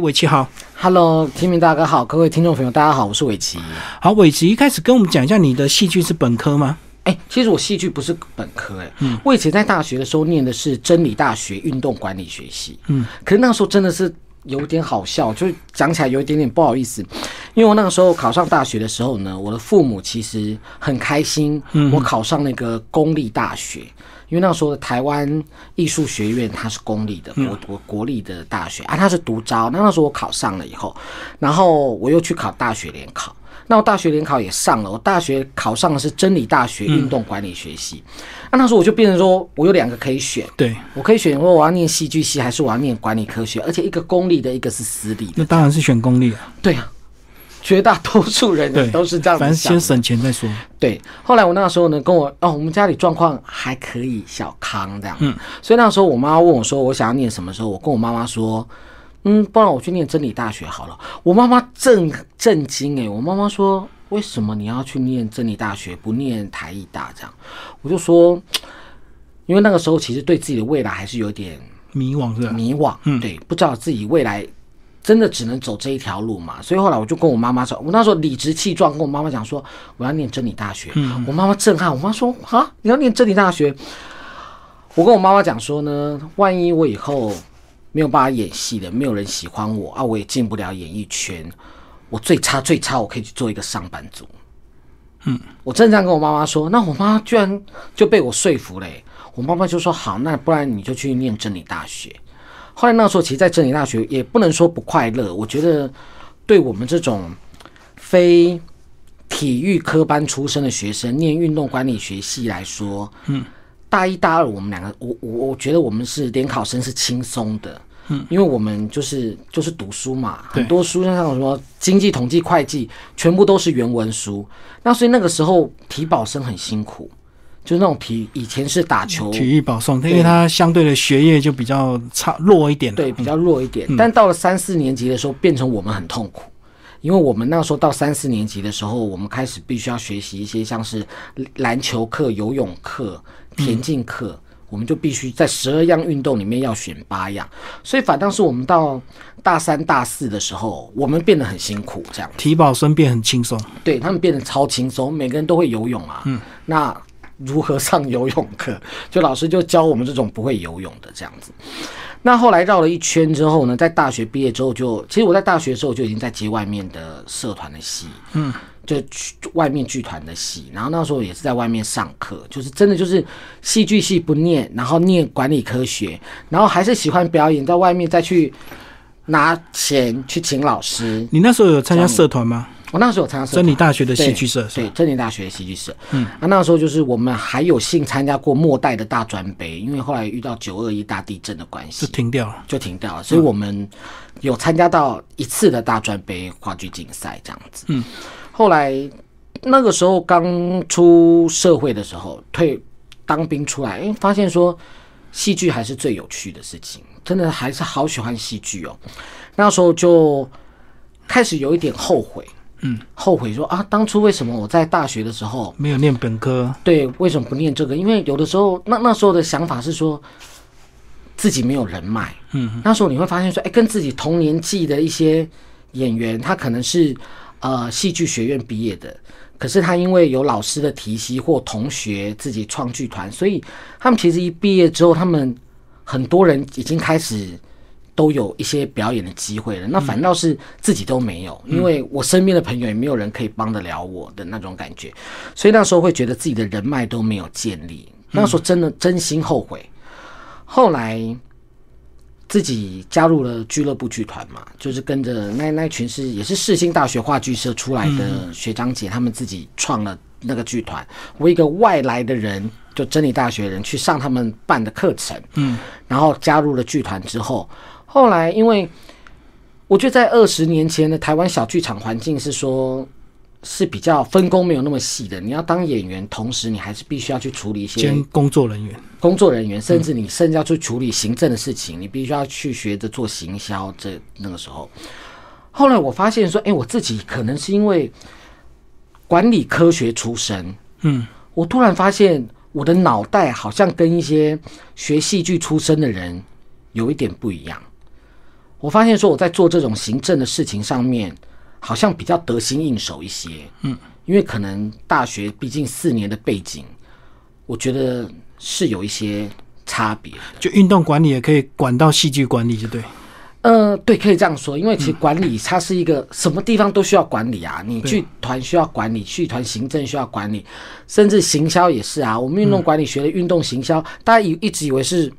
伟奇好，Hello，天明大哥好，各位听众朋友大家好，我是伟奇。好，伟奇一开始跟我们讲一下，你的戏剧是本科吗？哎，其实我戏剧不是本科，哎，嗯，我以前在大学的时候念的是真理大学运动管理学系，嗯，可是那时候真的是有点好笑，就是讲起来有一点点不好意思，因为我那个时候考上大学的时候呢，我的父母其实很开心，我考上那个公立大学。因为那时候台湾艺术学院它是公立的国国国立的大学啊，它是独招。那那时候我考上了以后，然后我又去考大学联考。那我大学联考也上了，我大学考上的是真理大学运动管理学系。那那时候我就变成说我有两个可以选，对我可以选说我要念戏剧系还是我要念管理科学，而且一个公立的，一个是私立的。那当然是选公立啊。对啊。绝大多数人都是这样子反正先省钱再说。对，后来我那个时候呢，跟我哦，我们家里状况还可以，小康这样。嗯，所以那时候我妈问我说，我想要念什么时候，我跟我妈妈说，嗯，不然我去念真理大学好了。我妈妈震震惊哎，我妈妈说，为什么你要去念真理大学，不念台艺大这样？我就说，因为那个时候其实对自己的未来还是有点迷惘，是吧？迷惘，嗯，对，不知道自己未来。真的只能走这一条路嘛？所以后来我就跟我妈妈说，我那时候理直气壮跟我妈妈讲说，我要念真理大学。我妈妈震撼，我妈说啊，你要念真理大学？我跟我妈妈讲说呢，万一我以后没有办法演戏的，没有人喜欢我啊，我也进不了演艺圈，我最差最差，我可以去做一个上班族。嗯，我真这样跟我妈妈说，那我妈居然就被我说服了。我妈妈就说好，那不然你就去念真理大学。后来那时候，其实，在真理大学也不能说不快乐。我觉得，对我们这种非体育科班出身的学生，念运动管理学系来说，嗯，大一、大二，我们两个，我我我觉得我们是联考生是轻松的，嗯，因为我们就是就是读书嘛，很多书像什么经济、统计、会计，全部都是原文书。那所以那个时候，体保生很辛苦。就那种体以前是打球，体育保送，因为他相对的学业就比较差弱一点，对，比较弱一点。但到了三四年级的时候，变成我们很痛苦，因为我们那时候到三四年级的时候，我们开始必须要学习一些像是篮球课、游泳课、田径课，我们就必须在十二样运动里面要选八样。所以反倒是我们到大三、大四的时候，我们变得很辛苦，这样体保生变很轻松，对他们变得超轻松，每个人都会游泳啊，嗯，那。如何上游泳课？就老师就教我们这种不会游泳的这样子。那后来绕了一圈之后呢，在大学毕业之后，就其实我在大学的时候就已经在接外面的社团的戏，嗯，就外面剧团的戏。然后那时候也是在外面上课，就是真的就是戏剧系不念，然后念管理科学，然后还是喜欢表演，在外面再去拿钱去请老师。你那时候有参加社团吗？我那时候有参加真理大学的戏剧社，对，真理大学的戏剧社。嗯，啊，那时候就是我们还有幸参加过末代的大专杯，因为后来遇到九二一大地震的关系，就停掉了，就停掉了。所以我们有参加到一次的大专杯话剧竞赛这样子。嗯，后来那个时候刚出社会的时候，退当兵出来，哎，发现说戏剧还是最有趣的事情，真的还是好喜欢戏剧哦。那时候就开始有一点后悔。嗯，后悔说啊，当初为什么我在大学的时候没有念本科？对，为什么不念这个？因为有的时候，那那时候的想法是说，自己没有人脉。嗯，那时候你会发现说，哎，跟自己同年纪的一些演员，他可能是呃戏剧学院毕业的，可是他因为有老师的提携或同学自己创剧团，所以他们其实一毕业之后，他们很多人已经开始。都有一些表演的机会了，那反倒是自己都没有，因为我身边的朋友也没有人可以帮得了我的那种感觉，所以那时候会觉得自己的人脉都没有建立，那时候真的真心后悔。后来自己加入了俱乐部剧团嘛，就是跟着那那群是也是世新大学话剧社出来的学长姐，他们自己创了那个剧团，我一个外来的人，就真理大学人去上他们办的课程，嗯，然后加入了剧团之后。后来，因为我觉得在二十年前的台湾小剧场环境是说，是比较分工没有那么细的。你要当演员，同时你还是必须要去处理一些工作人员、工作人员，甚至你甚至要去处理行政的事情。你必须要去学着做行销。这那个时候，后来我发现说，哎，我自己可能是因为管理科学出身，嗯，我突然发现我的脑袋好像跟一些学戏剧出身的人有一点不一样。我发现说我在做这种行政的事情上面，好像比较得心应手一些。嗯，因为可能大学毕竟四年的背景，我觉得是有一些差别。就运动管理也可以管到戏剧管理，就对。呃，对，可以这样说，因为其实管理 它是一个什么地方都需要管理啊，你剧团需要管理，剧团行政需要管理，甚至行销也是啊。我们运动管理学的运动行销，大家以一直以为是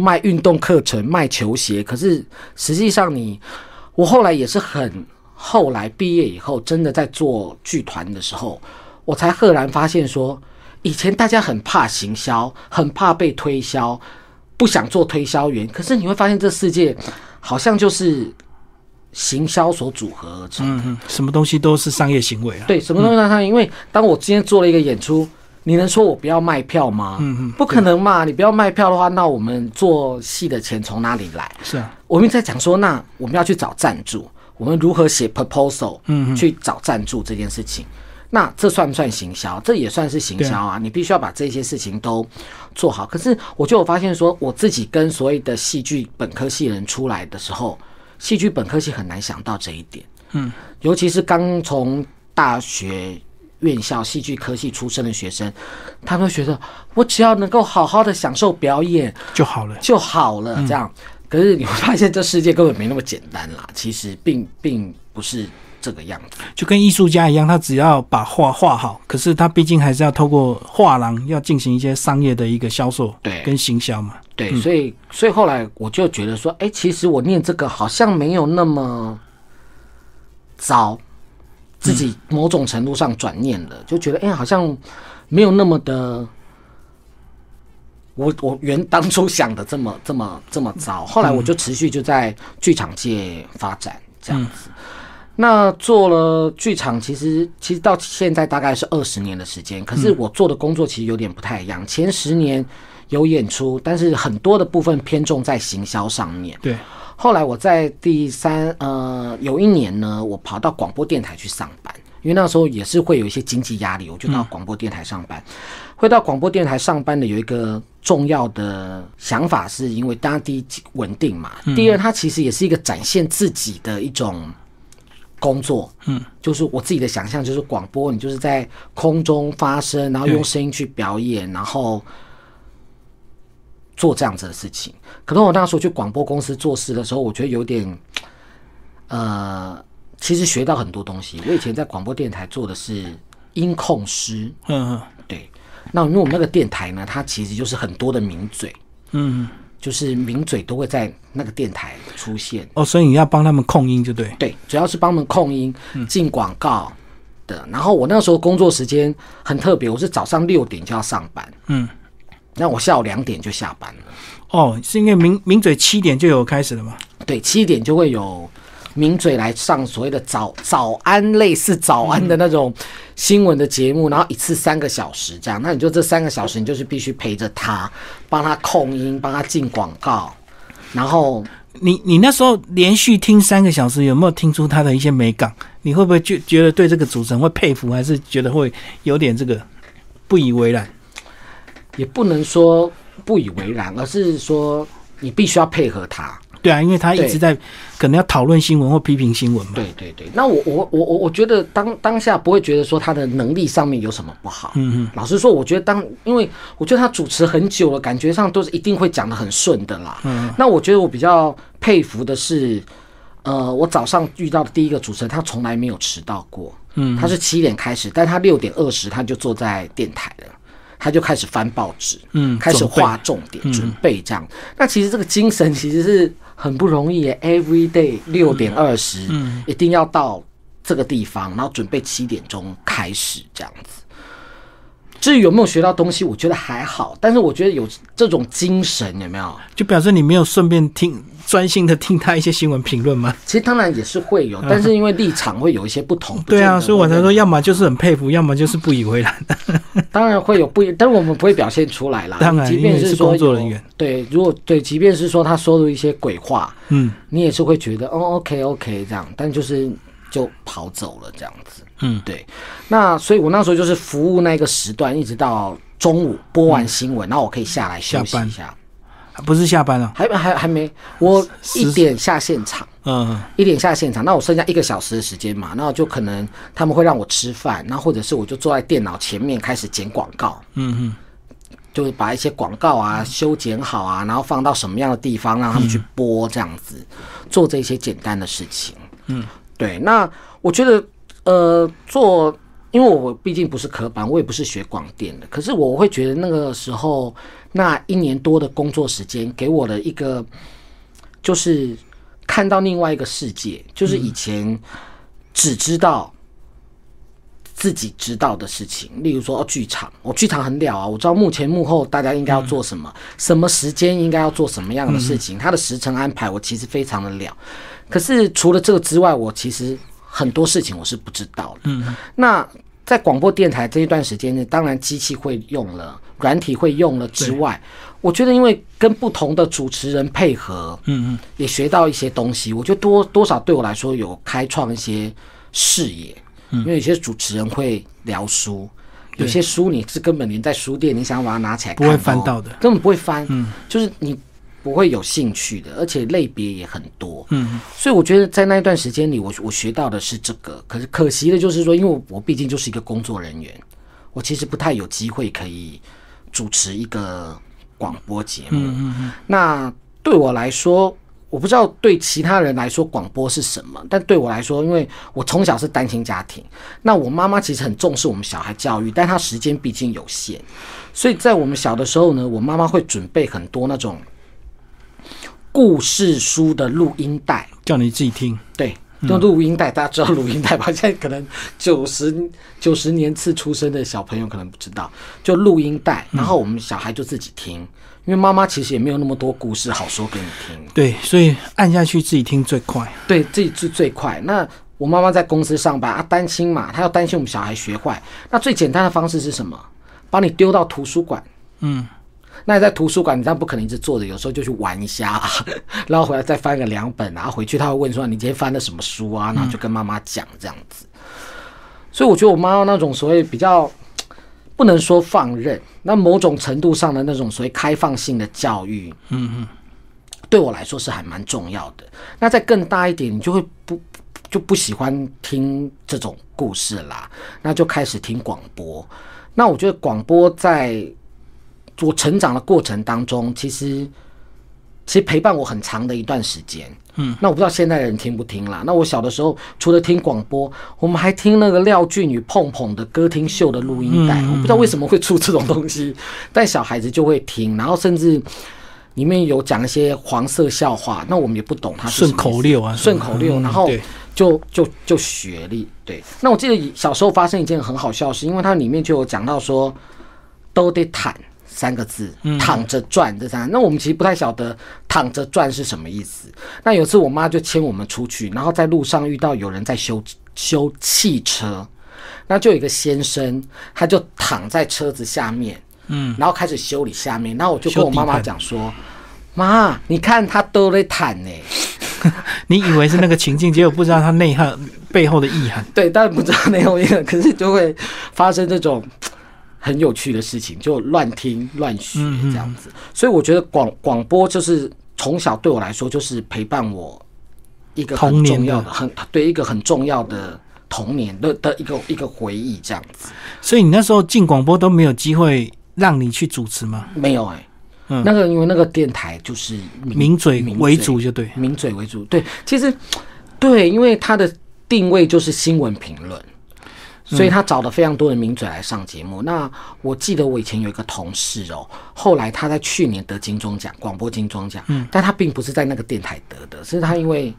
卖运动课程、卖球鞋，可是实际上你，我后来也是很后来毕业以后，真的在做剧团的时候，我才赫然发现说，以前大家很怕行销，很怕被推销，不想做推销员，可是你会发现这世界。好像就是行销所组合而成，什么东西都是商业行为啊。对，什么东西都是商业。因为当我今天做了一个演出，你能说我不要卖票吗？嗯嗯，不可能嘛！你不要卖票的话，那我们做戏的钱从哪里来？是啊，我们在讲说，那我们要去找赞助，我们如何写 proposal？嗯，去找赞助这件事情。那这算不算行销？这也算是行销啊！你必须要把这些事情都做好。可是，我就有发现说，我自己跟所谓的戏剧本科系人出来的时候，戏剧本科系很难想到这一点。嗯，尤其是刚从大学院校戏剧科系出身的学生，他们觉得我只要能够好好的享受表演就好了，就好了。这样，可是你会发现这世界根本没那么简单啦。其实，并并不是。这个样子就跟艺术家一样，他只要把画画好，可是他毕竟还是要透过画廊要进行一些商业的一个销售，对，跟行销嘛。对，所以所以后来我就觉得说，哎，其实我念这个好像没有那么糟，自己某种程度上转念了，就觉得哎，好像没有那么的，我我原当初想的这么这么这么糟。后来我就持续就在剧场界发展这样子。那做了剧场，其实其实到现在大概是二十年的时间。可是我做的工作其实有点不太一样。前十年有演出，但是很多的部分偏重在行销上面。对。后来我在第三呃有一年呢，我跑到广播电台去上班，因为那时候也是会有一些经济压力，我就到广播电台上班。会到广播电台上班的有一个重要的想法，是因为当然第一稳定嘛，第二它其实也是一个展现自己的一种。工作，嗯，就是我自己的想象，就是广播，你就是在空中发声，然后用声音去表演，然后做这样子的事情。可能我那时候去广播公司做事的时候，我觉得有点，呃，其实学到很多东西。我以前在广播电台做的是音控师，嗯嗯，对。那因为我们那个电台呢，它其实就是很多的名嘴，嗯。就是名嘴都会在那个电台出现哦，所以你要帮他们控音就对。对，主要是帮他们控音、进广告的。然后我那时候工作时间很特别，我是早上六点就要上班，嗯，那我下午两点就下班了。哦，是因为名名嘴七点就有开始了吗？对，七点就会有。名嘴来上所谓的早早安类似早安的那种新闻的节目，然后一次三个小时这样，那你就这三个小时，你就是必须陪着他，帮他控音，帮他进广告。然后你你那时候连续听三个小时，有没有听出他的一些美感？你会不会觉觉得对这个主持人会佩服，还是觉得会有点这个不以为然？也不能说不以为然，而是说你必须要配合他。对啊，因为他一直在可能要讨论新闻或批评新闻嘛。对对对，那我我我我我觉得当当下不会觉得说他的能力上面有什么不好。嗯嗯。老实说，我觉得当因为我觉得他主持很久了，感觉上都是一定会讲的很顺的啦。嗯。那我觉得我比较佩服的是，呃，我早上遇到的第一个主持人，他从来没有迟到过。嗯。他是七点开始，但他六点二十他就坐在电台了。他就开始翻报纸，嗯，开始画重点，准备这样。那其实这个精神其实是很不容易耶。Every day 六点二十，嗯，一定要到这个地方，然后准备七点钟开始这样子。至于有没有学到东西，我觉得还好。但是我觉得有这种精神，有没有？就表示你没有顺便听。专心的听他一些新闻评论吗？其实当然也是会有，但是因为立场会有一些不同。对啊，所以我才说，要么就是很佩服，要么就是不以为然。当然会有不，但是我们不会表现出来啦。当然，即便是说工作人员，对，如果对，即便是说他说的一些鬼话，嗯，你也是会觉得哦，OK OK 这样，但就是就跑走了这样子。嗯，对。那所以我那时候就是服务那个时段，一直到中午播完新闻，然后我可以下来休息一下。不是下班了，还还还没，我一点下现场，嗯。一点下现场，那我剩下一个小时的时间嘛，那我就可能他们会让我吃饭，那或者是我就坐在电脑前面开始剪广告，嗯嗯，就是把一些广告啊修剪好啊，然后放到什么样的地方让他们去播，这样子、做这些简单的事情。嗯，对。那我觉得呃做，因为我毕竟不是科班，我也不是学广电的，可是我会觉得那个时候那一年多的工作时间给我的一个就是看到另外一个世界，就是以前只知道。自己知道的事情，例如说哦，剧场，我、剧场很了啊，我知道幕前幕后大家应该要做什么，什么时间应该要做什么样的事情，它的时程安排我其实非常的了。可是除了这个之外，我其实很多事情我是不知道的。嗯，那在广播电台这一段时间呢，当然机器会用了，软体会用了之外，我觉得因为跟不同的主持人配合，嗯嗯，也学到一些东西，我觉得多多少对我来说有开创一些视野。因为有些主持人会聊书，有些书你是根本连在书店你想把它拿起来不会翻到的。根本不会翻，嗯。就是你不会有兴趣的，而且类别也很多，嗯，所以我觉得在那一段时间里，我我学到的是这个，可是可惜的就是说，因为我我毕竟就是一个工作人员，我其实不太有机会可以主持一个广播节目，嗯嗯嗯，那对我来说，我不知道对其他人来说广播是什么，但对我来说，因为我从小是单亲家庭，那我妈妈其实很重视我们小孩教育，但她时间毕竟有限，所以在我们小的时候呢，我妈妈会准备很多那种故事书的录音带，叫你自己听，对，用录音带，大家知道录音带吧？现在可能九十九十年次出生的小朋友可能不知道，就录音带，然后我们小孩就自己听，因为妈妈其实也没有那么多故事好说给你听。对，所以按下去自己听最快，对，自己最最快。那我妈妈在公司上班啊，担心嘛，她要担心我们小孩学坏。那最简单的方式是什么？把你丢到图书馆。嗯，那你在图书馆，你这样不可能一直坐着，有时候就去玩一下、啊，然后回来再翻个两本，然后回去他会问说你今天翻了什么书啊，然后就跟妈妈讲这样子。所以我觉得我妈妈那种所谓比较不能说放任，那某种程度上的那种所谓开放性的教育，嗯嗯，对我来说是还蛮重要的。那再更大一点，你就会不就不喜欢听这种故事啦，那就开始听广播。那我觉得广播在我成长的过程当中，其实其实陪伴我很长的一段时间。嗯，那我不知道现在的人听不听啦。那我小的时候，除了听广播，我们还听那个廖俊宇、碰碰的歌厅秀的录音带。我不知道为什么会出这种东西，但小孩子就会听，然后甚至里面有讲一些黄色笑话，那我们也不懂它是顺口溜啊，顺口溜，嗯然后，就就就学历对。那我记得小时候发生一件很好笑的事，因为它里面就有讲到说都得躺三个字，躺着赚这三个。那我们其实不太晓得躺着赚是什么意思。那有次我妈就牵我们出去，然后在路上遇到有人在修修汽车，那就有一个先生，他就躺在车子下面，嗯，然后开始修理下面，然后我就跟我妈妈讲说。妈，你看他都在躺呢，你以为是那个情境，结果不知道他内涵背后的意涵。对，但然不知道内容音乐，可是就会发生这种很有趣的事情，就乱听乱学这样子。所以我觉得广广播就是从小对我来说，就是陪伴我一个很重要的、很对一个很重要的童年的的一个一个回忆这样子。所以你那时候进广播都没有机会让你去主持吗？没有哎、嗯那个因为那个电台就是名嘴名为主就对。名嘴为主。对，其实对，因为它的定位就是新闻评论，所以他找了非常多的名嘴来上节目。那我记得我以前有一个同事哦，后来他在去年得金钟奖，广播金钟奖，但他并不是在那个电台得的，是他因为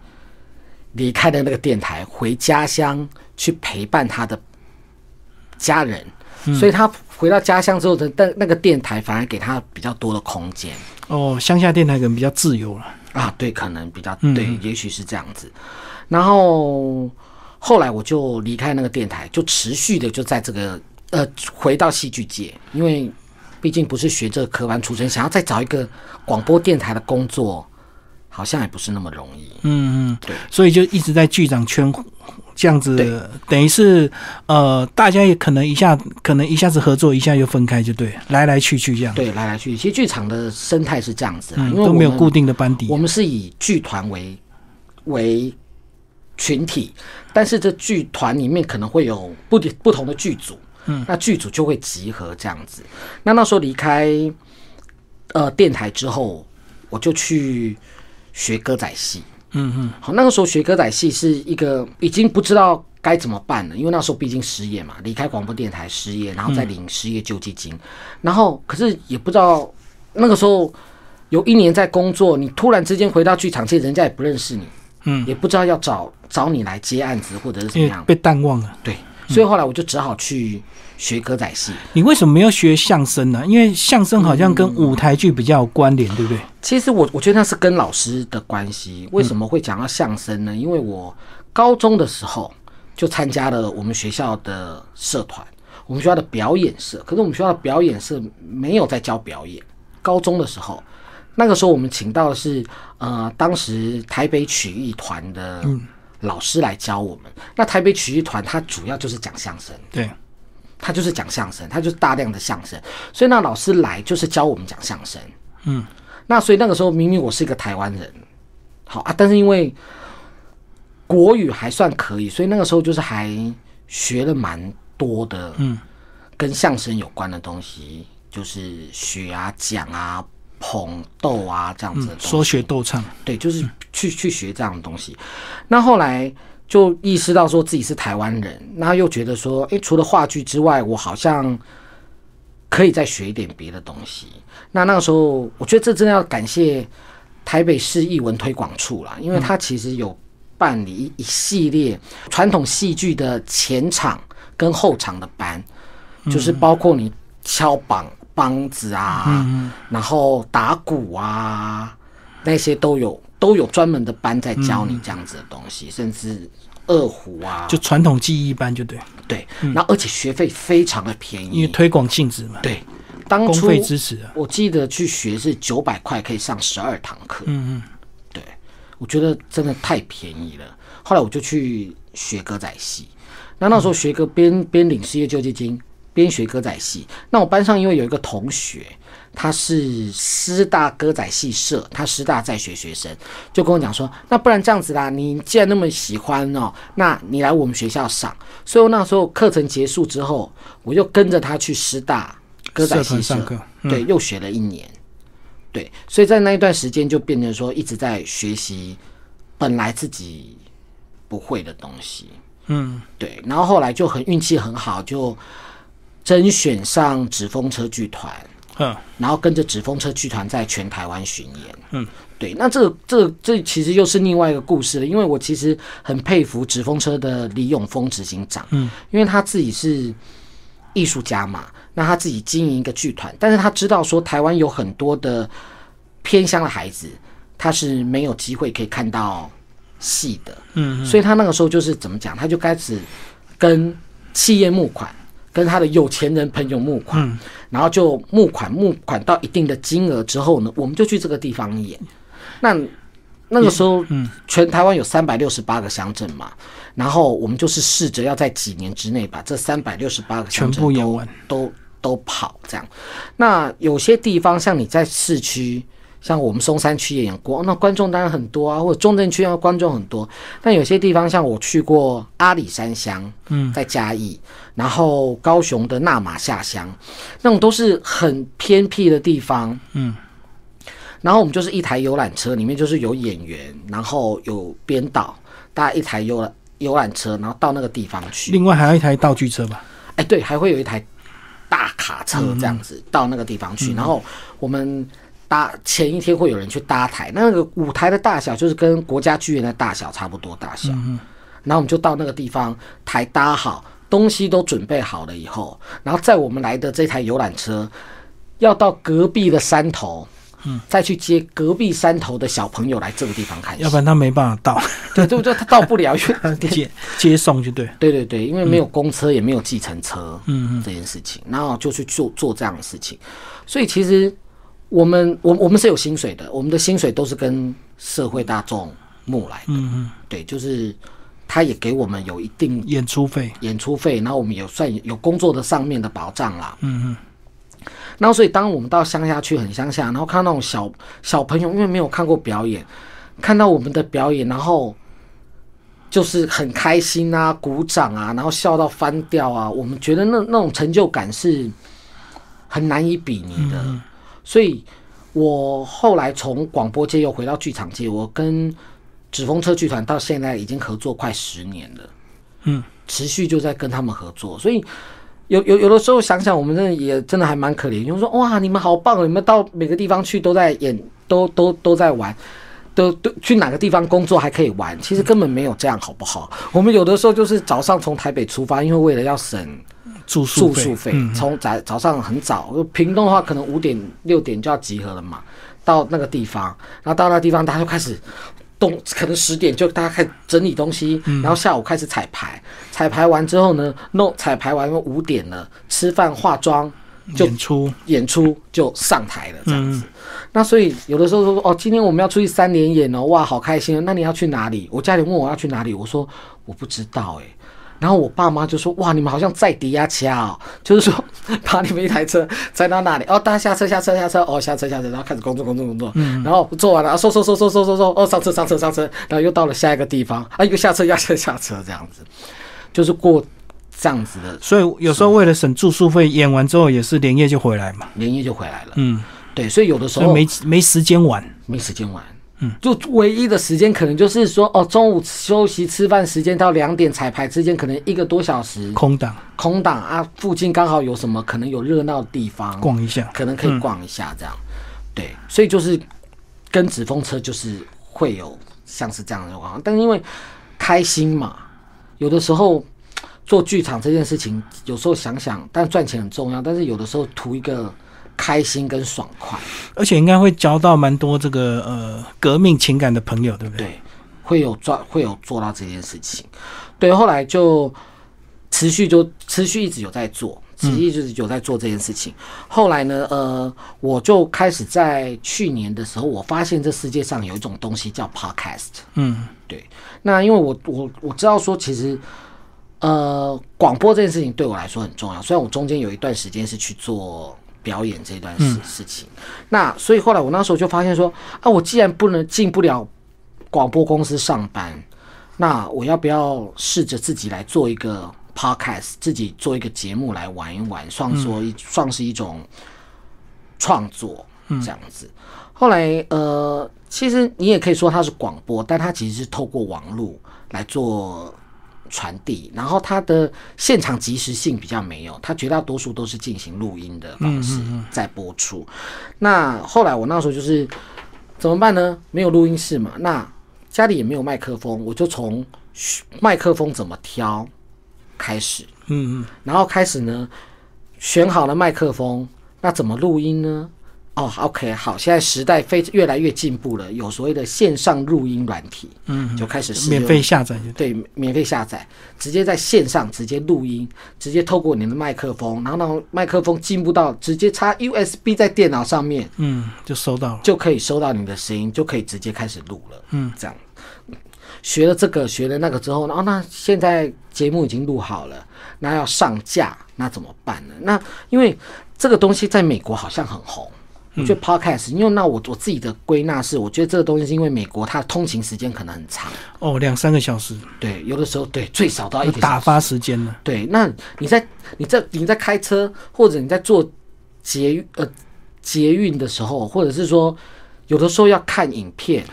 离开了那个电台，回家乡去陪伴他的家人。所以他回到家乡之后的，但那个电台反而给他比较多的空间。哦，乡下电台可能比较自由了。啊，对，可能比较嗯对，也许是这样子。然后后来我就离开那个电台，就持续的就在这个呃回到戏剧界，因为毕竟不是学这个科班出身，想要再找一个广播电台的工作，好像也不是那么容易。嗯嗯，对，所以就一直在剧场圈这样子，等于是呃，大家也可能一下可能一下子合作，一下又分开，就对，来来去去这样。对，来来去去。其实剧场的生态是这样子，因为都没有固定的班底。我们是以剧团为为群体，但是这剧团里面可能会有不不同的剧组，嗯，那剧组就会集合这样子。那那时候离开呃电台之后，我就去学歌仔戏。嗯嗯，好，那个时候学歌仔戏是一个已经不知道该怎么办了，因为那时候毕竟失业嘛，离开广播电台失业，然后再领失业救济金，然后可是也不知道那个时候有一年在工作，你突然之间回到剧场，其实人家也不认识你，嗯，也不知道要找找你来接案子或者是怎么样，被淡忘了，对，所以后来我就只好去。学歌仔戏，你为什么没有学相声呢？因为相声好像跟舞台剧比较有关联，对不对？其实我我觉得那是跟老师的关系。为什么会讲到相声呢？因为我高中的时候就参加了我们学校的社团，我们学校的表演社。可是我们学校的表演社没有在教表演。高中的时候，那个时候我们请到的是呃，当时台北曲艺团的老师来教我们。那台北曲艺团它主要就是讲相声，对。他就是讲相声，他就是大量的相声，所以那老师来就是教我们讲相声。嗯，那所以那个时候明明我是一个台湾人，好啊，但是因为国语还算可以，所以那个时候就是还学了蛮多的，嗯，跟相声有关的东西，就是学啊、讲啊、捧逗啊这样子。说学逗唱，对，就是去去学这样的东西。那后来。就意识到说自己是台湾人，那又觉得说，诶，除了话剧之外，我好像可以再学一点别的东西。那那个时候，我觉得这真的要感谢台北市艺文推广处啦，因为他其实有办理一系列传统戏剧的前场跟后场的班，就是包括你敲梆梆子啊，然后打鼓啊，那些都有。都有专门的班在教你这样子的东西，甚至二胡啊，就传统技艺班就对。对，然后而且学费非常的便宜，因为推广性质嘛。对，当初支持啊，我记得去学是九百块可以上十二堂课。嗯嗯，对，我觉得真的太便宜了。后来我就去学歌仔戏，那那时候学歌边边领失业救济金，边学歌仔戏。那我班上因为有一个同学。他是师大歌仔戏社，他师大在学学生，就跟我讲说，那不然这样子啦，你既然那么喜欢哦，那你来我们学校上。所以我那时候课程结束之后，我就跟着他去师大歌仔戏社，对，又学了一年。对，所以在那一段时间就变成说一直在学习本来自己不会的东西。嗯，对，然后后来就很运气很好，就甄选上纸风车剧团。嗯，然后跟着纸风车剧团在全台湾巡演。嗯，对，那这这这其实又是另外一个故事了。因为我其实很佩服纸风车的李永峰执行长。嗯，因为他自己是艺术家嘛，那他自己经营一个剧团，但是他知道说台湾有很多的偏乡的孩子，他是没有机会可以看到戏的。嗯，所以他那个时候就是怎么讲，他就开始跟企业募款。跟他的有钱人朋友募款，然后就募款募款到一定的金额之后呢，我们就去这个地方演。那那个时候，全台湾有三百六十八个乡镇嘛，然后我们就是试着要在几年之内把这三百六十八个乡镇都都都跑这样。那有些地方像你在市区。像我们松山区也演过，那观众当然很多啊，或者中正区啊观众很多。但有些地方像我去过阿里山乡，嗯，在嘉义，然后高雄的纳马下乡，那种都是很偏僻的地方，嗯。然后我们就是一台游览车，里面就是有演员，然后有编导，大家一台游游览车，然后到那个地方去。另外还有一台道具车吧？哎，对，还会有一台大卡车这样子到那个地方去，然后我们。搭前一天会有人去搭台，那个舞台的大小就是跟国家剧院的大小差不多大小。嗯然后我们就到那个地方，台搭好，东西都准备好了以后，然后在我们来的这台游览车要到隔壁的山头，嗯，再去接隔壁山头的小朋友来这个地方看要不然他没办法到。对对不对，他到不了，接接送就对。对对对，因为没有公车，也没有计程车，嗯嗯，这件事情，然后就去做做这样的事情，所以其实。我们我我们是有薪水的，我们的薪水都是跟社会大众募来的。嗯嗯，对，就是他也给我们有一定演出费，演出费，然后我们有算有工作的上面的保障啦。嗯嗯，然后所以当我们到乡下去，很乡下，然后看到那种小小朋友，因为没有看过表演，看到我们的表演，然后就是很开心啊，鼓掌啊，然后笑到翻掉啊，我们觉得那那种成就感是很难以比拟的。所以我后来从广播界又回到剧场界，我跟纸风车剧团到现在已经合作快十年了。嗯，持续就在跟他们合作，所以有有有的时候想想，我们真的也真的还蛮可怜。就是说，哇，你们好棒，你们到每个地方去都在演，都都都在玩，都都去哪个地方工作还可以玩，其实根本没有这样，好不好？我们有的时候就是早上从台北出发，因为为了要省住宿费，嗯，从早早上很早，屏东的话可能五点六点就要集合了嘛，到那个地方，然后到那个地方大家就开始。动可能十点就大家开始整理东西，然后下午开始彩排，彩排完之后呢，弄彩排完五点了，吃饭化妆就演出演出就上台了这样子。那所以有的时候说哦，今天我们要出去三连演哦，哇，好开心哦。那你要去哪里？我家里问我要去哪里，我说我不知道哎。然后我爸妈就说：“哇，你们好像在抵押车哦，就是说把你们一台车载到那里？哦，大家下车，下车，下车，哦，下车，下车，然后开始工作，工作，工作。嗯，然后做完了，啊，收收收收收收收，哦，上车，上车，上车，然后又到了下一个地方，啊，又下车，下车，下车，这样子，就是过这样子的。所以有时候为了省住宿费，演完之后也是连夜就回来嘛，连夜就回来了。嗯，对，所以有的时候没没时间玩，没时间玩。嗯，就唯一的时间可能就是说，哦，中午休息吃饭时间到两点彩排之间，可能一个多小时。空档，空档啊，附近刚好有什么可能有热闹的地方逛一下，可能可以逛一下这样。对，所以就是跟纸风车就是会有像是这样的情况，但是因为开心嘛，有的时候做剧场这件事情，有时候想想，但赚钱很重要，但是有的时候图一个。开心跟爽快，而且应该会交到蛮多这个呃革命情感的朋友，对不对？对，会有做会有做到这件事情。对，后来就持续就持续一直有在做，持续一直有在做这件事情。后来呢，呃，我就开始在去年的时候，我发现这世界上有一种东西叫 podcast。嗯，对。那因为我我我知道说，其实呃广播这件事情对我来说很重要。虽然我中间有一段时间是去做。表演这段事事情，那所以后来我那时候就发现说啊，我既然不能进不了广播公司上班，那我要不要试着自己来做一个 podcast，自己做一个节目来玩一玩，算说一算是一种创作这样子。后来呃，其实你也可以说它是广播，但它其实是透过网络来做。传递，然后它的现场及时性比较没有，它绝大多数都是进行录音的方式在播出。那后来我那时候就是怎么办呢？没有录音室嘛，那家里也没有麦克风，我就从麦克风怎么挑开始，嗯嗯，然后开始呢选好了麦克风，那怎么录音呢？哦，OK，好，现在时代非越来越进步了，有所谓的线上录音软体，嗯，就开始免费下载，对，免费下载，直接在线上直接录音，直接透过你的麦克风，然后呢，麦克风进步到直接插 USB 在电脑上面，嗯，就收到了，就可以收到你的声音，就可以直接开始录了，嗯，这样，学了这个，学了那个之后，然后那现在节目已经录好了，那要上架，那怎么办呢？那因为这个东西在美国好像很红。我觉得 podcast，因为那我我自己的归纳是，我觉得这个东西是因为美国它的通勤时间可能很长哦，两三个小时。对，有的时候对最少到一打发时间呢。对，那你在你在你在开车或者你在做捷呃捷运的时候，或者是说有的时候要看影片，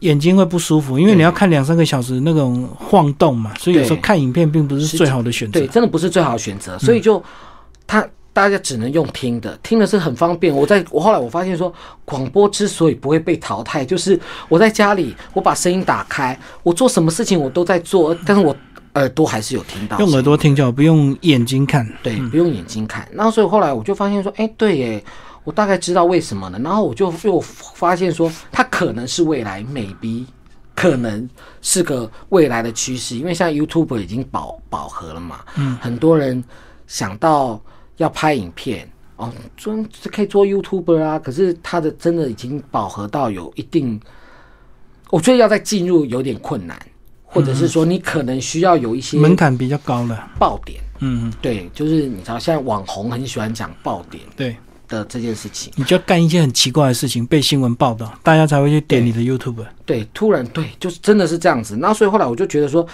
眼睛会不舒服，因为你要看两三个小时那种晃动嘛，所以有时候看影片并不是最好的选择。对，真的不是最好的选择，所以就它。大家只能用听的，听的是很方便。我在我后来我发现说，广播之所以不会被淘汰，就是我在家里，我把声音打开，我做什么事情我都在做，但是我耳朵还是有听到。用耳朵听就好，不用眼睛看。对，不用眼睛看。然后所以后来我就发现说，哎，对耶，我大概知道为什么了。然后我就又发现说，它可能是未来，maybe 可能是个未来的趋势，因为现在 YouTube 已经饱饱和了嘛，嗯，很多人想到。要拍影片哦，做可以做 YouTuber 啊，可是他的真的已经饱和到有一定，我觉得要再进入有点困难，或者是说你可能需要有一些门槛比较高了。爆点，嗯，对，就是你知道现在网红很喜欢讲爆点对，的这件事情。你就要干一些很奇怪的事情，被新闻报道，大家才会去点你的 YouTube。对，突然对，就是真的是这样子。那所以后来我就觉得说，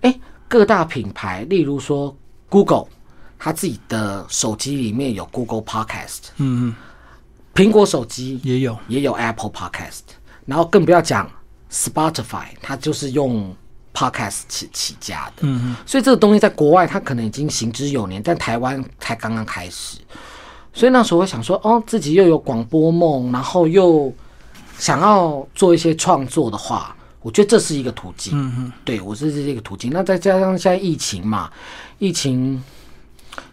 哎，各大品牌，例如说 Google，它自己的手机里面有 Google Podcast，嗯嗯，苹果手机也有。也有 Apple Podcast，然后更不要讲 Spotify，它就是用 Podcast 起起家的。嗯嗯，所以这个东西在国外它可能已经行之有年，但台湾才刚刚开始。所以那时候我想说，哦，自己又有广播梦，然后又想要做一些创作的话，我觉得这是一个途径。嗯嗯，对我这是一个途径。那再加上现在疫情嘛，疫情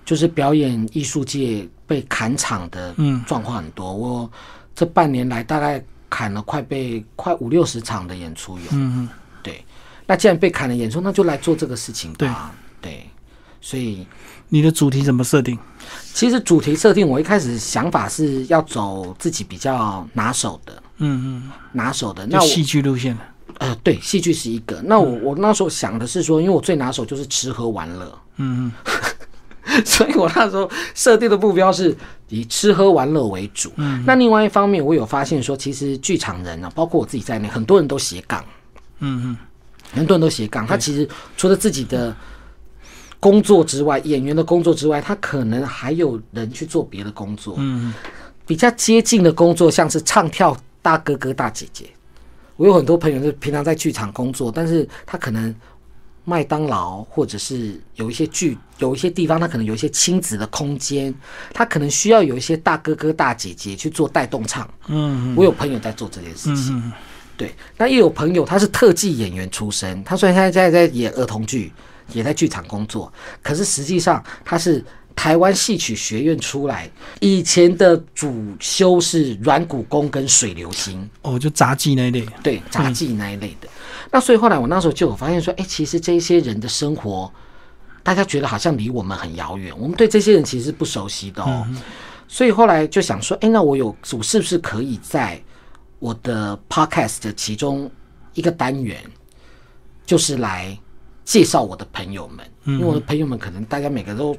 就是表演艺术界被砍场的嗯状况很多。我这半年来大概砍了快被快五六十场的演出有。嗯嗯，对，那既然被砍了演出，那就来做这个事情吧。对，所以你的主题怎么设定？其实主题设定，我一开始想法是要走自己比较拿手的、嗯嗯拿手的。嗯，那戏剧路线的。呃，对，戏剧是一个。那我我那时候想的是说，因为我最拿手就是吃喝玩乐，嗯嗯 所以我那时候设定的目标是以吃喝玩乐为主。嗯，那另外一方面，我有发现说，其实剧场人啊，包括我自己在内，很多人都斜杠。嗯嗯很多人都斜杠，他其实除了自己的工作之外，演员的工作之外，他可能还有人去做别的工作。嗯比较接近的工作，像是唱跳大哥哥大姐姐。我有很多朋友是平常在剧场工作，但是他可能麦当劳或者是有一些剧，有一些地方他可能有一些亲子的空间，他可能需要有一些大哥哥大姐姐去做带动唱。嗯我有朋友在做这件事嗯情。嗯对，那也有朋友他是特技演员出身，他虽然现在在在演儿童剧，也在剧场工作，可是实际上他是台湾戏曲学院出来，以前的主修是软骨功跟水流星，哦，就杂技那一类。对杂技那一类的。那所以后来我那时候就有发现说，哎、其实这些人的生活，大家觉得好像离我们很遥远，我们对这些人其实是不熟悉的哦。所以后来就想说，哎、那我有我是不是可以在我的 podcast 的其中一个单元，就是来介绍我的朋友们，因为我的朋友们可能大家每个都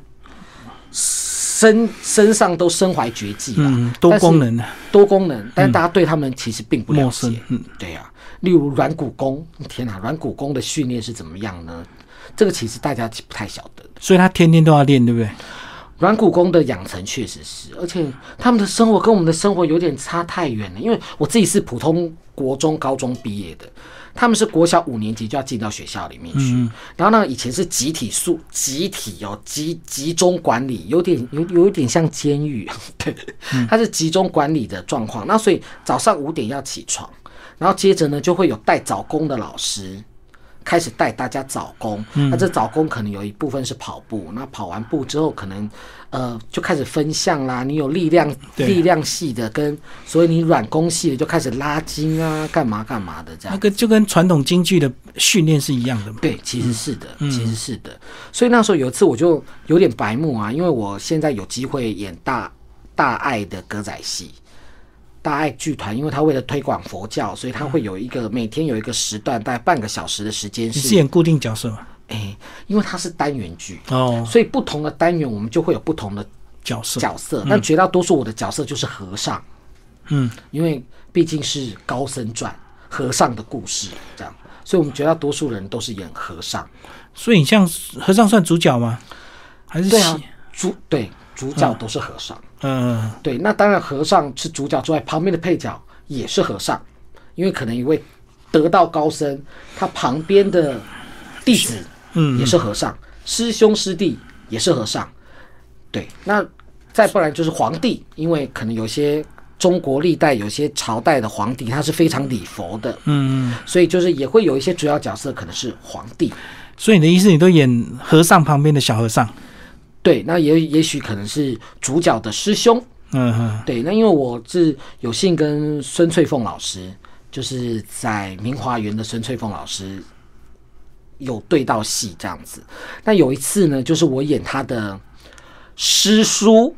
身身上都身怀绝技啦，嗯，多功能的。多功能，但是大家对他们其实并不了陌生解。嗯对呀、例如软骨功，天哪，软骨功的训练是怎么样呢？这个其实大家不太晓得。所以他天天都要练，对不对？软骨功的养成确实是，而且他们的生活跟我们的生活有点差太远了。因为我自己是普通国中、高中毕业的，他们是国小五年级就要进到学校里面去，然后呢，以前是集体宿、集体哦集集中管理，有点有有一点像监狱，对，它是集中管理的状况。那所以早上五点要起床，然后接着呢就会有带早工的老师。开始带大家早功，那这早功可能有一部分是跑步，那跑完步之后，可能呃就开始分项啦。你有力量力量系的，跟所以你软功系的就开始拉筋啊，干嘛干嘛的这样。那个就跟传统京剧的训练是一样的嘛。对，其实是的，其实是的。所以那时候有一次我就有点白目啊，因为我现在有机会演大大爱的歌仔戏。大爱剧团，因为他为了推广佛教，所以他会有一个每天有一个时段，大概半个小时的时间你是是，演固定角色吗？哎，因为它是单元剧，哦，所以不同的单元我们就会有不同的角色。角色，但绝大多数我的角色就是和尚，嗯，因为毕竟是高僧传和尚的故事这样，所以我们绝大多数人都是演和尚。所以你像和尚算主角吗？还是对啊？，主对主角都是和尚。嗯，对，那当然和尚是主角之外，旁边的配角也是和尚，因为可能一位得道高僧，他旁边的弟子嗯也是和尚，师兄师弟也是和尚。对，那再不然就是皇帝，因为可能有些中国历代有些朝代的皇帝他是非常礼佛的，嗯，所以就是也会有一些主要角色可能是皇帝。所以你的意思，你都演和尚旁边的小和尚？对，那也也许可能是主角的师兄，嗯哼，对，那因为我是有幸跟孙翠凤老师，就是在明华园的孙翠凤老师有对到戏这样子。那有一次呢，就是我演他的师叔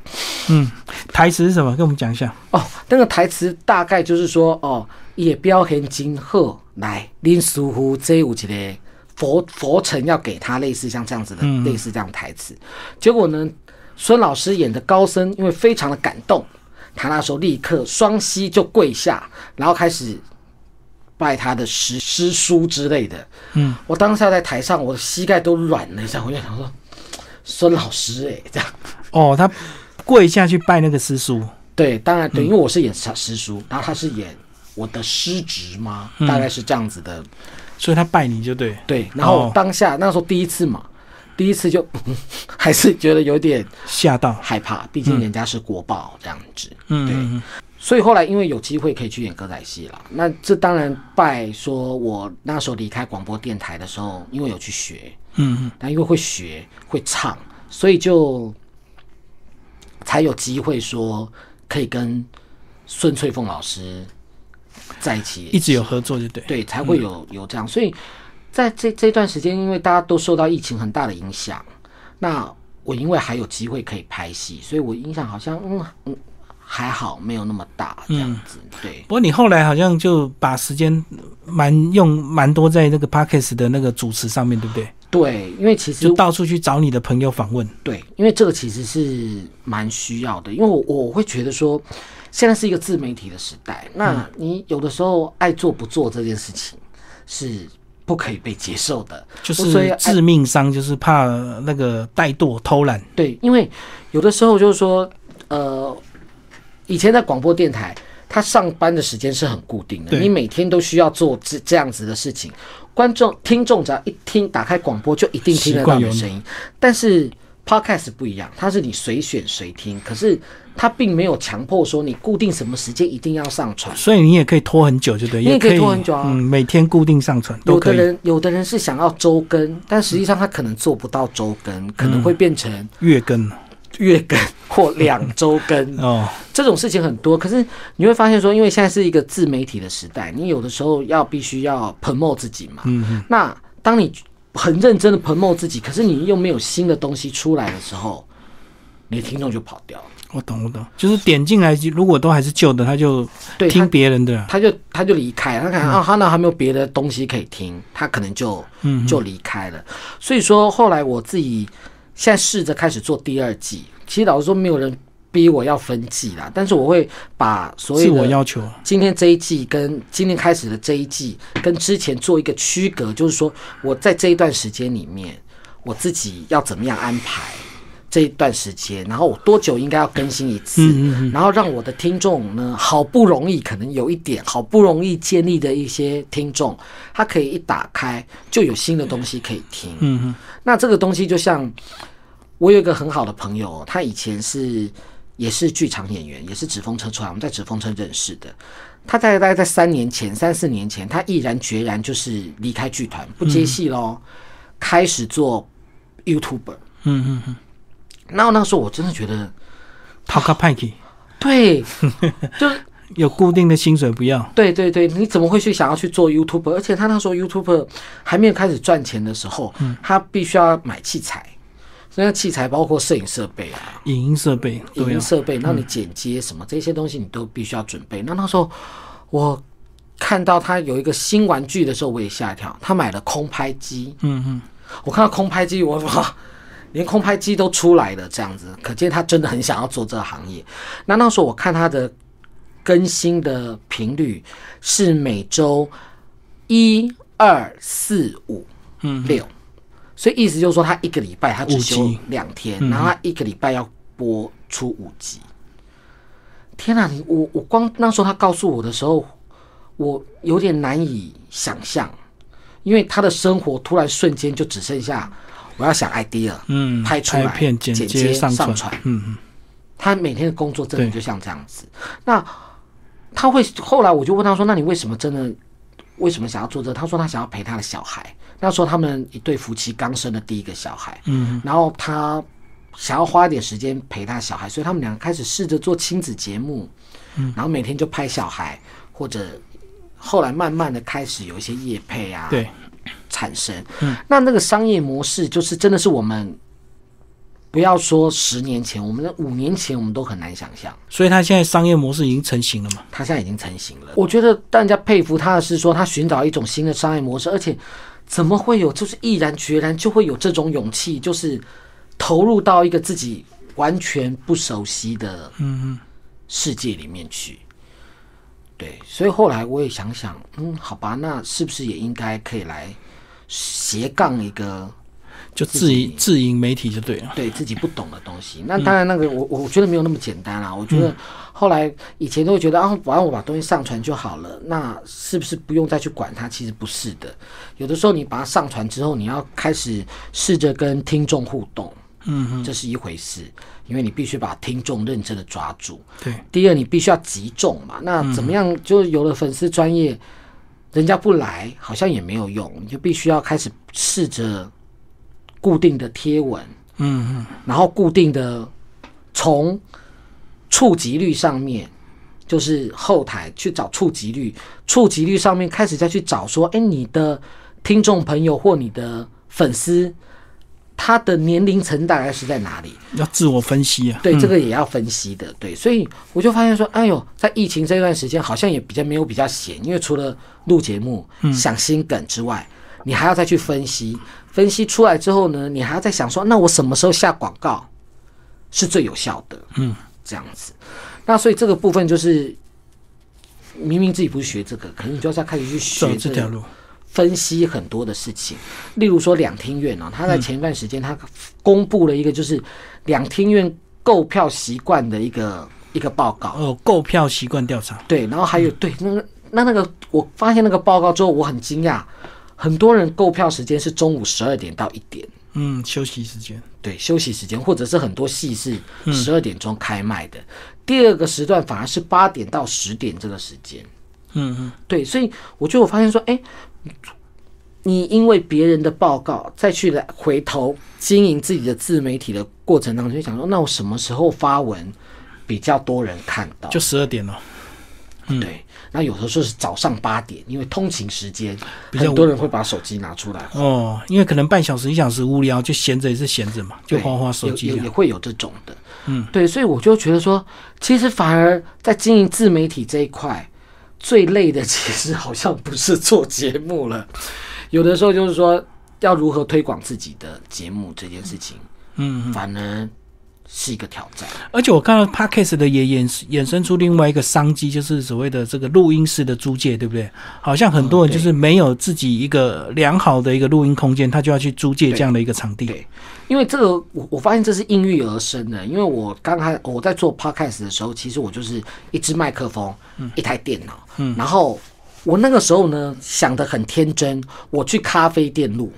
嗯，台词是什么？跟我们讲一下。哦，那个台词大概就是说哦，也表现今后来，恁师傅这有一个佛佛尘要给他类似像这样子的、嗯类似这样的台词，结果呢，孙老师演的高僧因为非常的感动，他那时候立刻双膝就跪下，然后开始拜他的师师叔之类的。嗯，我当下在台上，我的膝盖都软了一下，我就想说，孙老师哎、这样。哦，他跪下去拜那个师叔，对，当然对，因为我是演师师叔，然后他是演我的师侄嘛，大概是这样子的。所以他拜你就对。对，然后哦。当下、那时候第一次嘛，第一次就 还是觉得有点吓到，害怕，毕竟人家是国宝这样子。嗯嗯嗯。所以后来因为有机会可以去演歌仔戏了，那这当然拜说我那时候离开广播电台的时候，因为有去学，嗯嗯，但因为会学会唱，所以就才有机会说可以跟孙翠凤老师在一起，一直有合作就对。对，才会有有这样。所以在这这段时间，因为大家都受到疫情很大的影响，那我因为还有机会可以拍戏，所以我印象好像嗯嗯还好，没有那么大这样子。对不过你后来好像就把时间蛮用蛮多在那个 podcast 的那个主持上面，对不对？对，因为其实就到处去找你的朋友访问。对，因为这个其实是蛮需要的，因为我我会觉得说，现在是一个自媒体的时代，那你有的时候爱做不做这件事情是不可以被接受的，就是致命伤，就是怕那个怠惰偷懒。对，因为有的时候就是说，呃，以前在广播电台，他上班的时间是很固定的，你每天都需要做这这样子的事情。观众、听众只要一听打开广播，就一定听得到你的声音。但是 podcast 不一样，它是你随选随听，可是它并没有强迫说你固定什么时间一定要上传。所以你也可以拖很久，就对，你也可以拖很久啊嗯，每天固定上传都有。的人有的人是想要周更，但实际上他可能做不到周更，可能会变成月更月更或两周更。哦，这种事情很多，可是你会发现说，因为现在是一个自媒体的时代，你有的时候要必须要 promote 自己嘛。嗯嗯，那当你很认真的 promote 自己，可是你又没有新的东西出来的时候，你的听众就跑掉了。我懂我懂，就是点进来，如果都还是旧的，他就听，别人的啦。他就他就离开了，他可能、啊，他那还没有别的东西可以听，他可能就嗯就离开了。所以说后来我自己现在试着开始做第二季，其实老实说没有人逼我要分季啦，但是我会把所自有自我要求，今天这一季跟今天开始的这一季跟之前做一个区隔，就是说我在这一段时间里面，我自己要怎么样安排这一段时间，然后我多久应该要更新一次，嗯然后让我的听众呢，好不容易可能有一点好不容易建立的一些听众，他可以一打开就有新的东西可以听，那这个东西就像我有一个很好的朋友，他以前是也是剧场演员，也是纸风车出来，我们在纸风车认识的。他在大概在三年前、三四年前，他毅然决然就是离开剧团，不接戏喽，开始做 YouTuber。嗯嗯嗯，然后那时候我真的觉得，抛个派去，对，就是 有固定的薪水不要。对对对，你怎么会去想要去做 YouTuber？而且他那时候 YouTuber 还没有开始赚钱的时候，他必须要买器材，那器材包括摄影设备啊、影音设备影音。设备，那你剪接什么这些东西，你都必须要准备。那那时候我看到他有一个新玩具的时候，我也吓一跳。他买了空拍机，嗯嗯，我看到空拍机，我哇，连空拍机都出来了，这样子，可见他真的很想要做这个行业。那那时候我看他的更新的频率是每周一二四五嗯六，所以意思就是说，他一个礼拜他只休两天，然后他一个礼拜要播出五集。天哪、你我我光那时候他告诉我的时候，我有点难以想象，因为他的生活突然瞬间就只剩下我要想 idea，嗯，拍出来片、剪剪接、上上传嗯嗯，他每天的工作真的就像这样子。那他会后来我就问他说：“那你为什么真的为什么想要做这个？”他说他想要陪他的小孩。那时候他们一对夫妻刚生的第一个小孩，嗯，然后他想要花一点时间陪他小孩，所以他们两个开始试着做亲子节目，嗯然后每天就拍小孩，或者后来慢慢的开始有一些业配啊，对，产生。那那个商业模式就是真的是我们不要说十年前，我们的五年前我们都很难想象，所以他现在商业模式已经成型了嘛。他现在已经成型了。我觉得大家佩服他的是说，他寻找一种新的商业模式，而且怎么会有就是毅然决然就会有这种勇气，就是投入到一个自己完全不熟悉的嗯世界里面去。对，所以后来我也想想，嗯，好吧，那是不是也应该可以来斜杠一个就自营自营媒体就对了。对自己不懂的东西？那当然，那个我我觉得没有那么简单啦。我觉得后来以前都会觉得啊，反正我把东西上传就好了，那是不是不用再去管它？其实不是的，有的时候你把它上传之后，你要开始试着跟听众互动，嗯这是一回事，因为你必须把听众认真的抓住。对，第二，你必须要集中嘛。那怎么样？就有了粉丝专业，人家不来，好像也没有用，你就必须要开始试着固定的贴文，嗯嗯，然后固定的从触及率上面，就是后台去找触及率，触及率上面开始再去找说，哎，你的听众朋友或你的粉丝，他的年龄层大概是在哪里？要自我分析啊。对，这个也要分析的。对，所以我就发现说，哎呦，在疫情这段时间，好像也比较没有比较闲，因为除了录节目、想新梗之外，你还要再去分析，分析出来之后呢，你还要再想说，那我什么时候下广告是最有效的？嗯，这样子。那所以这个部分就是，明明自己不是学这个，可能你就要再开始去学这条路。分析很多的事情，例如说两厅院啊，他在前一段时间他公布了一个就是两厅院购票习惯的一个一个报告，哦，购票习惯调查。对，然后还有对那个那那个我发现那个报告之后，我很惊讶，很多人购票时间是中午十二点到一点，嗯，休息时间。对，休息时间或者是很多戏是十二点钟开卖的，第二个时段反而是八点到十点这个时间。嗯嗯，对，所以我就我发现说，哎，你因为别人的报告再去来回头经营自己的自媒体的过程当中，就想说，那我什么时候发文比较多人看到？就十二点了。对，那有的时候是早上八点，因为通勤时间，比较很多人会把手机拿出来。哦，因为可能半小时一小时无聊，就闲着也是闲着嘛，就对花花手机也会有这种的，嗯，对，所以我就觉得说，其实反而在经营自媒体这一块，最累的其实好像不是做节目了，有的时候就是说要如何推广自己的节目这件事情，嗯，反而是一个挑战。而且我看到 podcast 的也衍衍生出另外一个商机，就是所谓的这个录音室的租借，对不对？好像很多人就是没有自己一个良好的一个录音空间，他就要去租借这样的一个场地。对因为这个，我我发现这是应运而生的。因为我刚开我在做 podcast 的时候，其实我就是一支麦克风，一台电脑，嗯，然后我那个时候呢想的很天真，我去咖啡店录，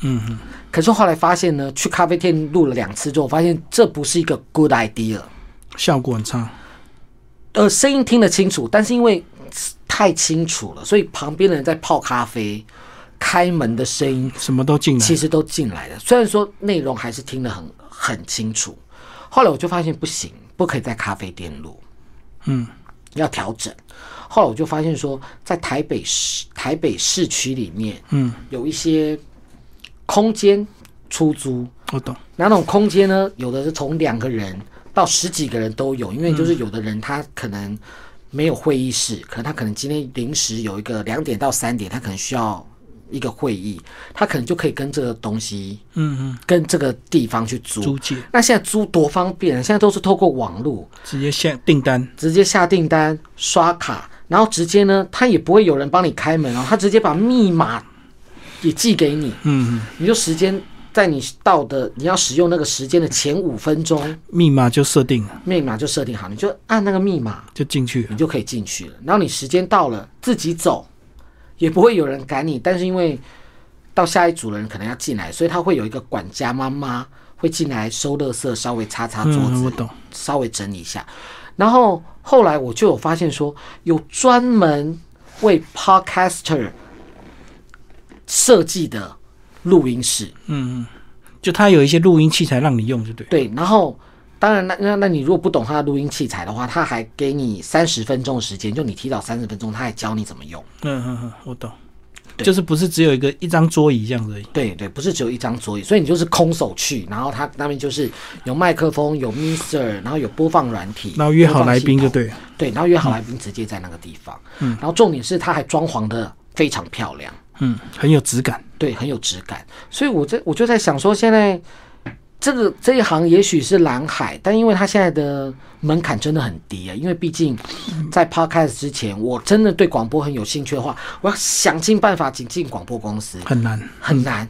嗯嗯，可是后来发现呢，去咖啡店录了两次之后，发现这不是一个 good idea。效果很差。呃，声音听得清楚，但是因为太清楚了，所以旁边的人在泡咖啡、开门的声音什么都进来其。实都进来了。虽然说内容还是听得很很清楚，后来我就发现不行，不可以在咖啡店录，嗯，要调整。后来我就发现说，在台北市台北市区里面，嗯，有一些空间出租，我懂。那种空间呢，有的是从两个人到十几个人都有，因为就是有的人他可能没有会议室，可能他可能今天临时有一个两点到三点，他可能需要一个会议，他可能就可以跟这个东西，嗯嗯，跟这个地方去租。租借那现在租多方便，现在都是透过网络直接下订单。直接下订单、刷卡，然后直接呢，他也不会有人帮你开门哦，他直接把密码也寄给你，嗯嗯，你就时间在你到的你要使用那个时间的前五分钟。密码就设定了，密码就设定好，你就按那个密码，就进去了。你就可以进去了。然后你时间到了，自己走，也不会有人赶你。但是因为到下一组的人可能要进来，所以他会有一个管家妈妈会进来收垃圾，稍微擦擦桌子，嗯，我懂。稍微整理一下。然后后来我就有发现说，有专门为 podcaster 设计的录音室。嗯嗯，就他有一些录音器材让你用，就对。对，然后当然，那那那你如果不懂他的录音器材的话，他还给你三十分钟的时间，就你提早三十分钟，他还教你怎么用。嗯嗯嗯，我懂。对就是不是只有一个一张桌椅这样子而已。对对，不是只有一张桌椅，所以你就是空手去，然后他那边就是有麦克风、有 Mister，然后有播放软体，然后约好来宾就对了。对，然后约好来宾直接在那个地方。嗯，然后重点是他还装潢的非常漂亮。嗯，很有质感，对，很有质感。所以我在我就在想说，现在这个这一行也许是蓝海，但因为它现在的门槛真的很低啊，因为毕竟在 podcast 之前，我真的对广播很有兴趣的话，我要想尽办法进进广播公司，很难，很难，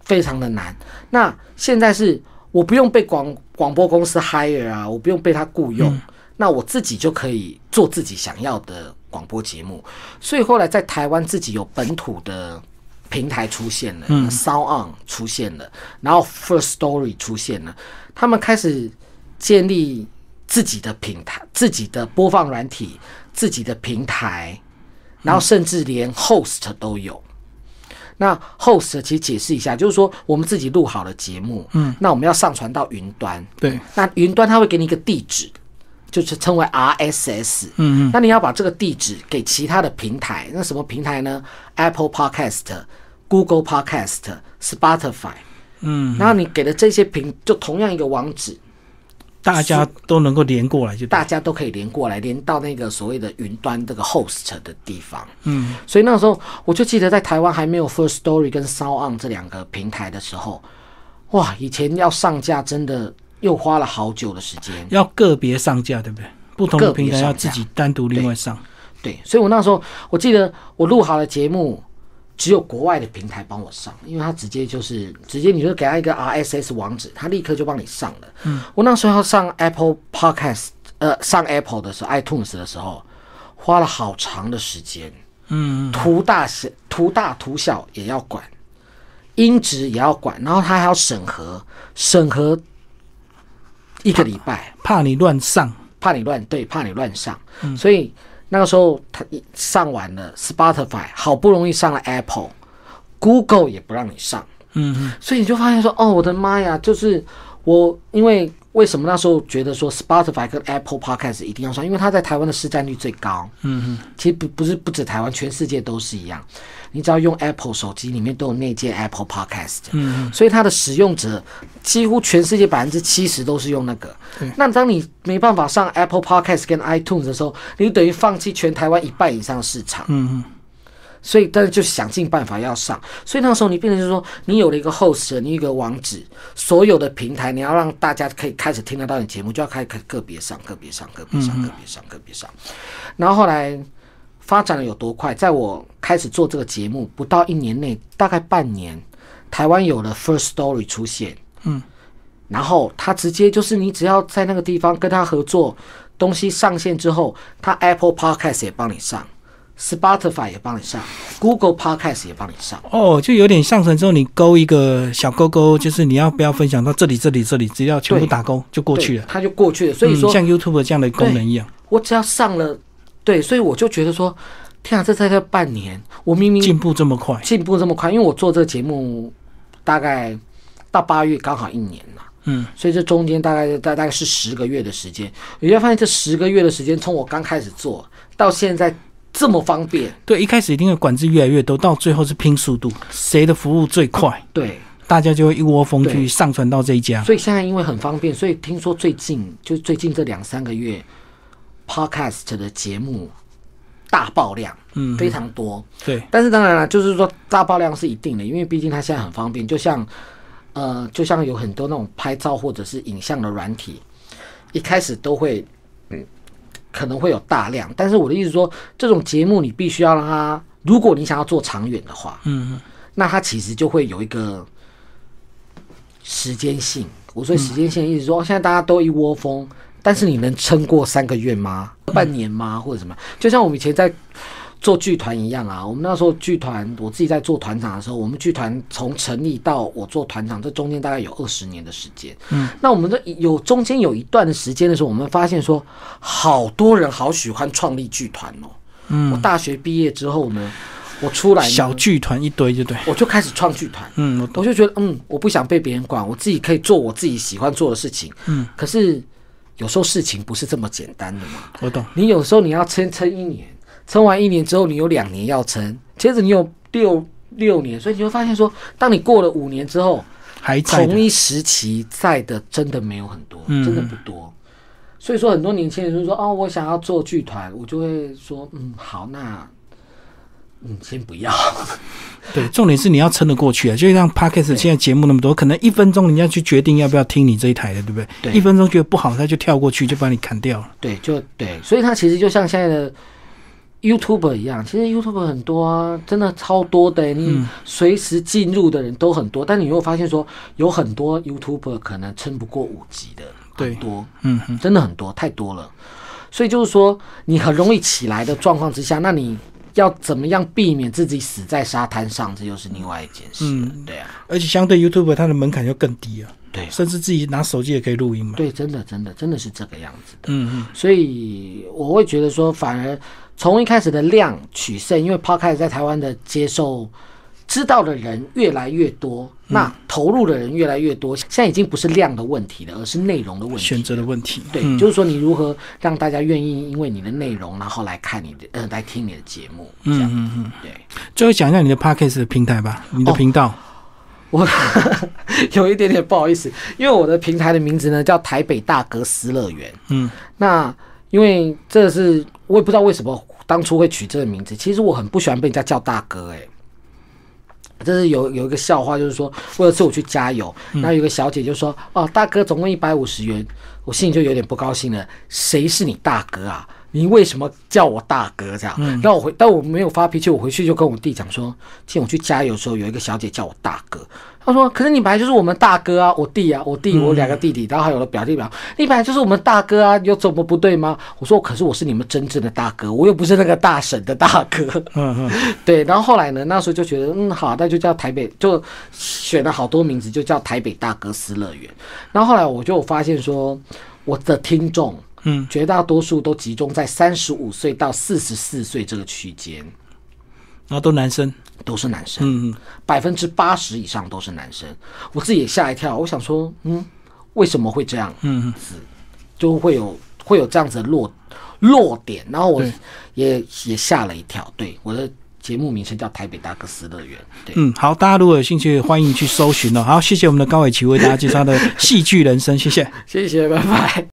非常的难。那现在是我不用被广广播公司 hire 啊，我不用被他雇佣，那我自己就可以做自己想要的广播节目。所以后来在台湾自己有本土的平台出现了、s o u n On 出现了，然后 First Story 出现了，他们开始建立自己的平台、自己的播放软体、自己的平台，然后甚至连 host 都有。那 host 其实解释一下，就是说我们自己录好了节目，嗯，那我们要上传到云端，对，那云端它会给你一个地址，就是称为 RSS，嗯嗯，那你要把这个地址给其他的平台，那什么平台呢？Apple Podcast、Google Podcast、Spotify，嗯，然后你给的这些平就同样一个网址，大家都能够连过来就对。大家都可以连过来，连到那个所谓的云端这个 host 的地方。嗯，所以那个时候我就记得在台湾还没有 First Story 跟 Sound On 这两个平台的时候，哇，以前要上架真的又花了好久的时间。要个别上架，对不对？不同的平台要自己单独另外上，对，所以我那时候我记得我录好了节目，只有国外的平台帮我上，因为他直接就是直接你就给他一个 RSS 网址，他立刻就帮你上了。嗯，我那时候要上 Apple Podcast，呃，上 Apple 的时候，iTunes 的时候，花了好长的时间。嗯，图大小、图大图小也要管，音质也要管，然后他还要审核，审核一个礼拜。怕你乱上，怕你乱对，怕你乱上，嗯。所以那个时候他一上完了 Spotify，好不容易上了 Apple，Google 也不让你上，嗯嗯，所以你就发现说，哦，我的妈呀，就是我因为为什么那时候觉得说 Spotify 跟 Apple Podcast 一定要上，因为它在台湾的市占率最高，嗯哼，其实不不是不止台湾，全世界都是一样。你只要用 Apple 手机，里面都有内建 Apple Podcast，嗯，所以它的使用者几乎全世界百分之七十都是用那个。那当你没办法上 Apple Podcast 跟 iTunes 的时候，你等于放弃全台湾一半以上的市场。嗯嗯，所以，但是就想尽办法要上。所以那时候你变成就是说，你有了一个 host，你有一个网址，所有的平台你要让大家可以开始听得到你节目，就要开始个别上、个别上、个别上、个别上、个别上。然后后来发展的有多快？在我开始做这个节目不到一年内，大概半年，台湾有了 First Story 出现。嗯，然后他直接就是你只要在那个地方跟他合作，东西上线之后，他 Apple Podcast 也帮你上。Spotify 也帮你上，Google Podcast 也帮你上，哦，就有点上传之后，你勾一个小勾勾，就是你要不要分享到这里、这里、这里，只要全部打勾就过去了。它就过去了。所以说，嗯、像 YouTube 这样的功能一样，我只要上了，对，所以我就觉得说，天啊，这才这半年，我明明进步这么快，进步这么快，因为我做这个节目大概到八月刚好一年了。嗯，所以这中间大概大大概是十个月的时间，你会发现这十个月的时间，从我刚开始做到现在这么方便，对，一开始一定会管制越来越多，到最后是拼速度，谁的服务最快，对，大家就会一窝蜂去上传到这一家。所以现在因为很方便，所以听说最近就最近这两三个月，Podcast 的节目大爆量，嗯，非常多。对，但是当然了，就是说大爆量是一定的，因为毕竟它现在很方便，就像呃，就像有很多那种拍照或者是影像的软体，一开始都会嗯可能会有大量，但是我的意思说，这种节目你必须要让它，如果你想要做长远的话，嗯，那它其实就会有一个时间性。我说时间性的意思说，现在大家都一窝蜂，但是你能撑过三个月吗？半年吗？或者什么？就像我们以前在做剧团一样啊。我们那时候剧团，我自己在做团长的时候，我们剧团从成立到我做团长，这中间大概有二十年的时间。嗯，那我们的有中间有一段的时间的时候，我们发现说，好多人好喜欢创立剧团哦。嗯，我大学毕业之后呢，我出来小剧团一堆，就对。我就开始创剧团。嗯，我。我就觉得，嗯，我不想被别人管，我自己可以做我自己喜欢做的事情。嗯，可是有时候事情不是这么简单的嘛。我懂。你有时候你要撑撑一年，撑完一年之后，你有两年要撑，接着你有六六年，所以你会发现说，当你过了五年之后，还在。同一时期在的真的没有很多，嗯真的不多。所以说，很多年轻人就说：“哦，我想要做剧团。”我就会说：“嗯，好，那嗯，先不要。对，重点是你要撑得过去啊！就像 Podcast 现在节目那么多，可能一分钟人家去决定要不要听你这一台的，对不对？对一分钟觉得不好，他就跳过去，就把你砍掉了。对，就对，所以它其实就像现在的 YouTuber 一样，其实 YouTuber 很多啊，真的超多的，你随时进入的人都很多，但你又发现说，有很多 YouTuber 可能撑不过五级的，对很多，嗯哼，真的很多，太多了。所以就是说，你很容易起来的状况之下，那你要怎么样避免自己死在沙滩上，这又是另外一件事了。对啊，而且相对 YouTube 它的门槛又更低啊，对甚至自己拿手机也可以录音嘛。对，真的，真的，真的是这个样子的。嗯嗯，所以我会觉得说，反而从一开始的量取胜，因为 Podcast 在台湾的接受知道的人越来越多，那投入的人越来越多，现在已经不是量的问题了，而是内容的问题。选择的问题。对，嗯就是说你如何让大家愿意因为你的内容，然后来看你的呃来听你的节目，这样。嗯嗯。对，最后讲一下你的 Podcast 的平台吧，你的频道。我有一点点不好意思，因为我的平台的名字呢叫台北大哥斯乐园。嗯，那因为这是我也不知道为什么当初会取这个名字，其实我很不喜欢被人家叫大哥、欸，这是有有一个笑话，就是说，我有一次我去加油，然后有个小姐就说：“哦，大哥总共一百五十元。”我心里就有点不高兴了，谁是你大哥啊？你为什么叫我大哥这样？然后我回，但我没有发脾气，我回去就跟我弟讲说，今天我去加油的时候，有一个小姐叫我大哥，她说：“可是你本来就是我们大哥啊，我弟啊，我弟，我两个弟弟，然后还有了表弟表，你本来就是我们大哥啊，有怎么不对吗？”我说：“可是我是你们真正的大哥，我又不是那个大婶的大哥。”嗯嗯，对，然后后来呢，那时候就觉得，嗯，好，那就叫台北，就选了好多名字，就叫台北大哥私乐园。然后后来我就发现说，我的听众，嗯，绝大多数都集中在三十五岁到四十四岁这个区间，然后都男生。都是男生，嗯嗯，百分之八十以上都是男生。我自己也吓一跳，我想说，嗯，为什么会这样？嗯嗯就会有会有这样子的落落点，然后我也也吓了一跳。对，我的节目名称叫台北大哥斯乐园。对。嗯，好，大家如果有兴趣，欢迎去搜寻哦。好，谢谢我们的高伟奇为大家介绍的戏剧人生，谢谢。谢谢，拜拜。